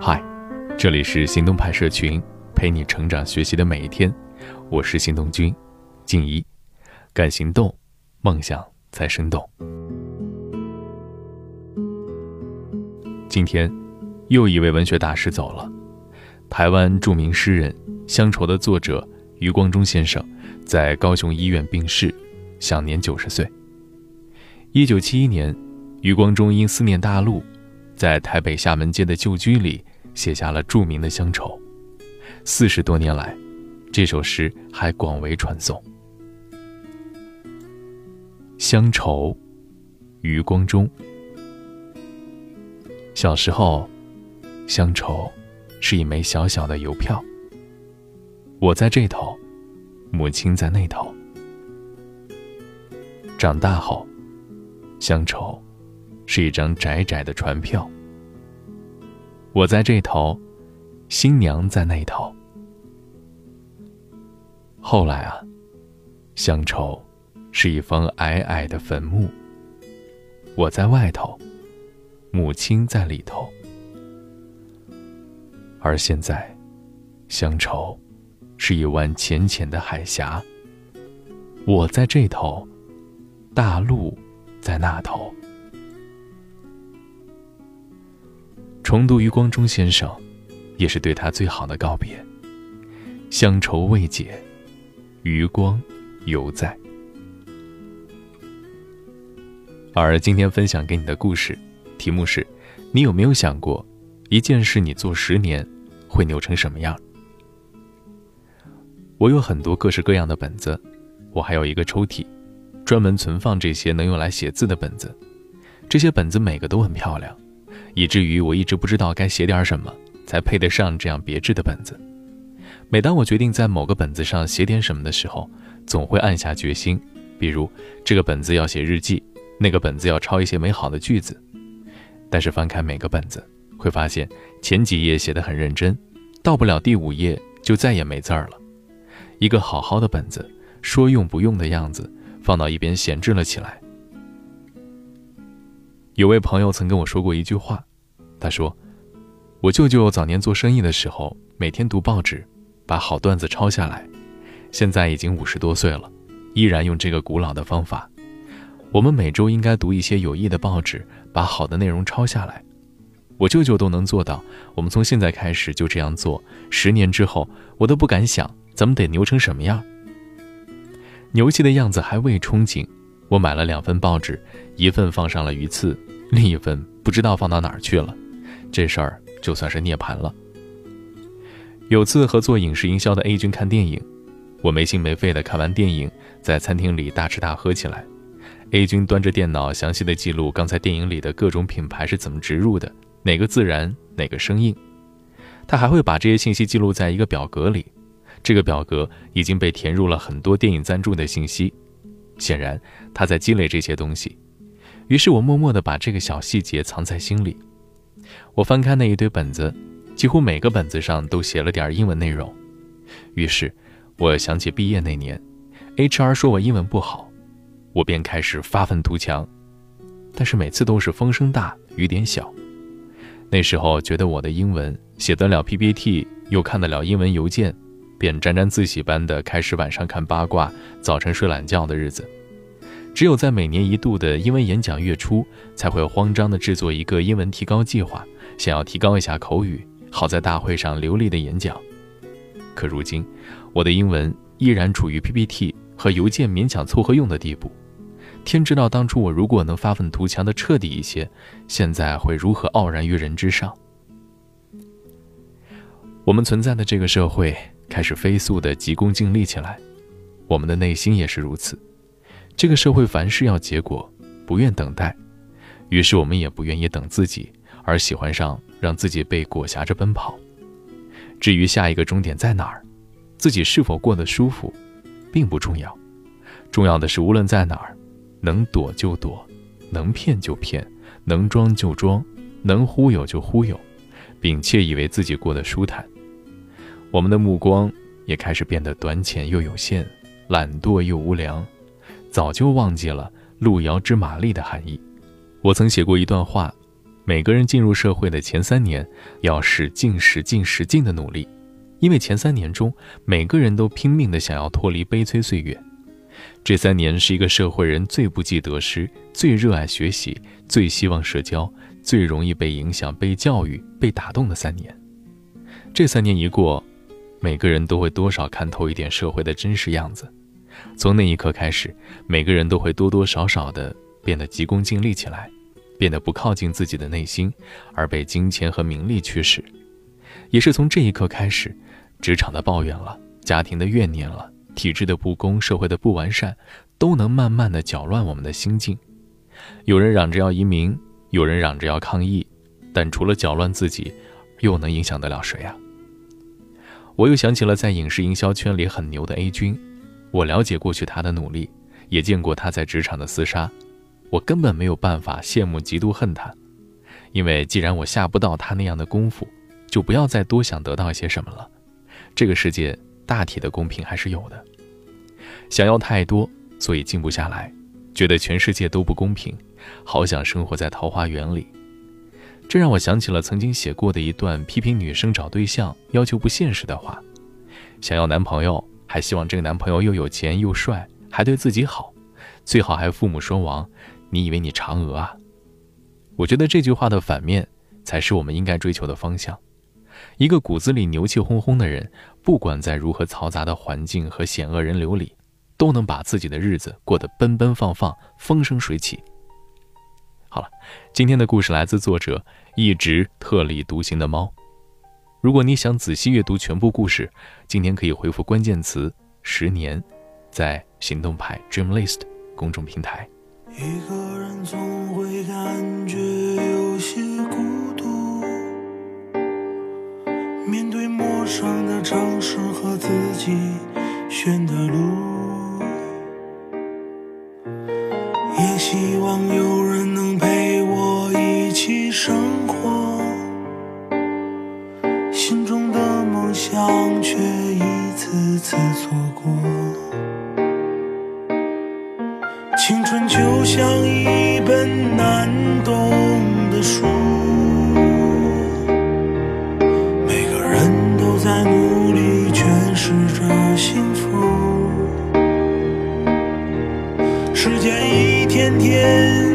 嗨，这里是行动派社群，陪你成长学习的每一天。我是行动君静怡，敢行动，梦想才生动。今天，又一位文学大师走了。台湾著名诗人《乡愁》的作者余光中先生，在高雄医院病逝，享年九十岁。一九七一年，余光中因思念大陆。在台北厦门街的旧居里，写下了著名的《乡愁》。四十多年来，这首诗还广为传颂。《乡愁》，余光中。小时候，乡愁是一枚小小的邮票。我在这头，母亲在那头。长大后，乡愁。是一张窄窄的船票。我在这头，新娘在那头。后来啊，乡愁是一方矮矮的坟墓。我在外头，母亲在里头。而现在，乡愁是一湾浅浅的海峡。我在这头，大陆在那头。重读余光中先生，也是对他最好的告别。乡愁未解，余光犹在。而今天分享给你的故事，题目是：你有没有想过，一件事你做十年，会扭成什么样？我有很多各式各样的本子，我还有一个抽屉，专门存放这些能用来写字的本子。这些本子每个都很漂亮。以至于我一直不知道该写点什么才配得上这样别致的本子。每当我决定在某个本子上写点什么的时候，总会暗下决心，比如这个本子要写日记，那个本子要抄一些美好的句子。但是翻开每个本子，会发现前几页写得很认真，到不了第五页就再也没字儿了。一个好好的本子，说用不用的样子，放到一边闲置了起来。有位朋友曾跟我说过一句话，他说：“我舅舅早年做生意的时候，每天读报纸，把好段子抄下来。现在已经五十多岁了，依然用这个古老的方法。我们每周应该读一些有益的报纸，把好的内容抄下来。我舅舅都能做到，我们从现在开始就这样做。十年之后，我都不敢想咱们得牛成什么样。牛气的样子还未憧憬。”我买了两份报纸，一份放上了鱼刺，另一份不知道放到哪儿去了。这事儿就算是涅槃了。有次和做影视营销的 A 君看电影，我没心没肺的看完电影，在餐厅里大吃大喝起来。A 君端着电脑，详细的记录刚才电影里的各种品牌是怎么植入的，哪个自然，哪个生硬。他还会把这些信息记录在一个表格里，这个表格已经被填入了很多电影赞助的信息。显然，他在积累这些东西。于是我默默地把这个小细节藏在心里。我翻开那一堆本子，几乎每个本子上都写了点英文内容。于是，我想起毕业那年，HR 说我英文不好，我便开始发愤图强。但是每次都是风声大雨点小。那时候觉得我的英文写得了 PPT，又看得了英文邮件。便沾沾自喜般的开始晚上看八卦，早晨睡懒觉的日子。只有在每年一度的英文演讲月初，才会慌张地制作一个英文提高计划，想要提高一下口语，好在大会上流利的演讲。可如今，我的英文依然处于 PPT 和邮件勉强凑合用的地步。天知道当初我如果能发愤图强的彻底一些，现在会如何傲然于人之上。我们存在的这个社会。开始飞速的急功近利起来，我们的内心也是如此。这个社会凡事要结果，不愿等待，于是我们也不愿意等自己，而喜欢上让自己被裹挟着奔跑。至于下一个终点在哪儿，自己是否过得舒服，并不重要，重要的是无论在哪儿，能躲就躲，能骗就骗，能装就装，能忽悠就忽悠，并且以为自己过得舒坦。我们的目光也开始变得短浅又有限，懒惰又无良，早就忘记了路遥知马力的含义。我曾写过一段话，每个人进入社会的前三年，要使劲、使劲、使劲的努力，因为前三年中，每个人都拼命的想要脱离悲催岁月。这三年是一个社会人最不计得失、最热爱学习、最希望社交、最容易被影响、被教育、被打动的三年。这三年一过，每个人都会多少看透一点社会的真实样子。从那一刻开始，每个人都会多多少少的变得急功近利起来，变得不靠近自己的内心，而被金钱和名利驱使。也是从这一刻开始，职场的抱怨了，家庭的怨念了。体制的不公，社会的不完善，都能慢慢的搅乱我们的心境。有人嚷着要移民，有人嚷着要抗议，但除了搅乱自己，又能影响得了谁啊？我又想起了在影视营销圈里很牛的 A 君，我了解过去他的努力，也见过他在职场的厮杀，我根本没有办法羡慕、嫉妒、恨他，因为既然我下不到他那样的功夫，就不要再多想得到一些什么了。这个世界。大体的公平还是有的，想要太多，所以静不下来，觉得全世界都不公平，好想生活在桃花源里。这让我想起了曾经写过的一段批评女生找对象要求不现实的话：想要男朋友，还希望这个男朋友又有钱又帅，还对自己好，最好还父母双亡。你以为你嫦娥啊？我觉得这句话的反面，才是我们应该追求的方向。一个骨子里牛气哄哄的人，不管在如何嘈杂的环境和险恶人流里，都能把自己的日子过得奔奔放放、风生水起。好了，今天的故事来自作者一直特立独行的猫。如果你想仔细阅读全部故事，今天可以回复关键词“十年”，在行动派 Dream List 公众平台。一个人总会感觉有些孤独。面对陌生的城市和自己选的路，也希望有人青春就像一本难懂的书。每个人都在努力诠释着幸福，时间一天天、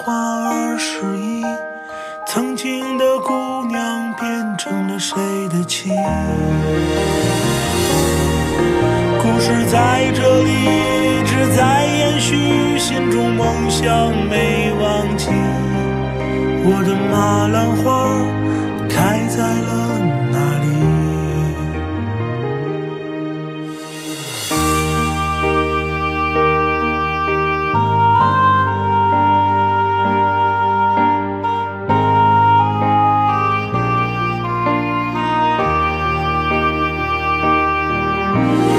花儿十一，曾经的姑娘变成了谁的妻？故事在这里一直在延续，心中梦想没忘记。我的马兰花 Bye.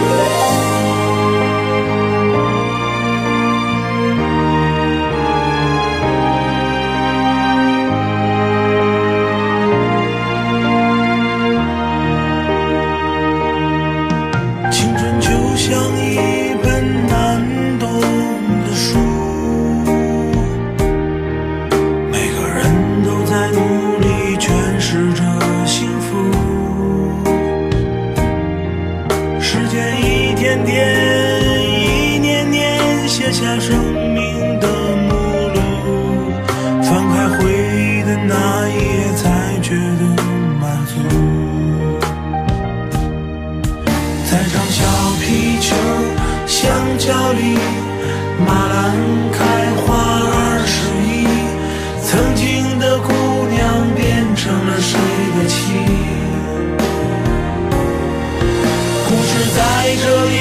在这里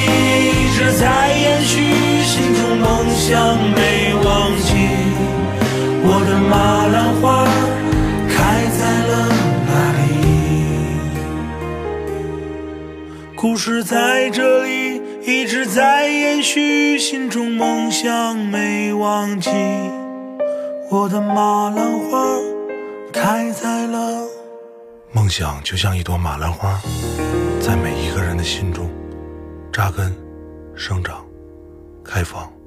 一直在延续心中梦想没忘记我的马兰花开在了哪里故事在这里一直在延续心中梦想没忘记我的马兰花开在了梦想就像一朵马兰花在每一个人的心中扎根、生长、开放。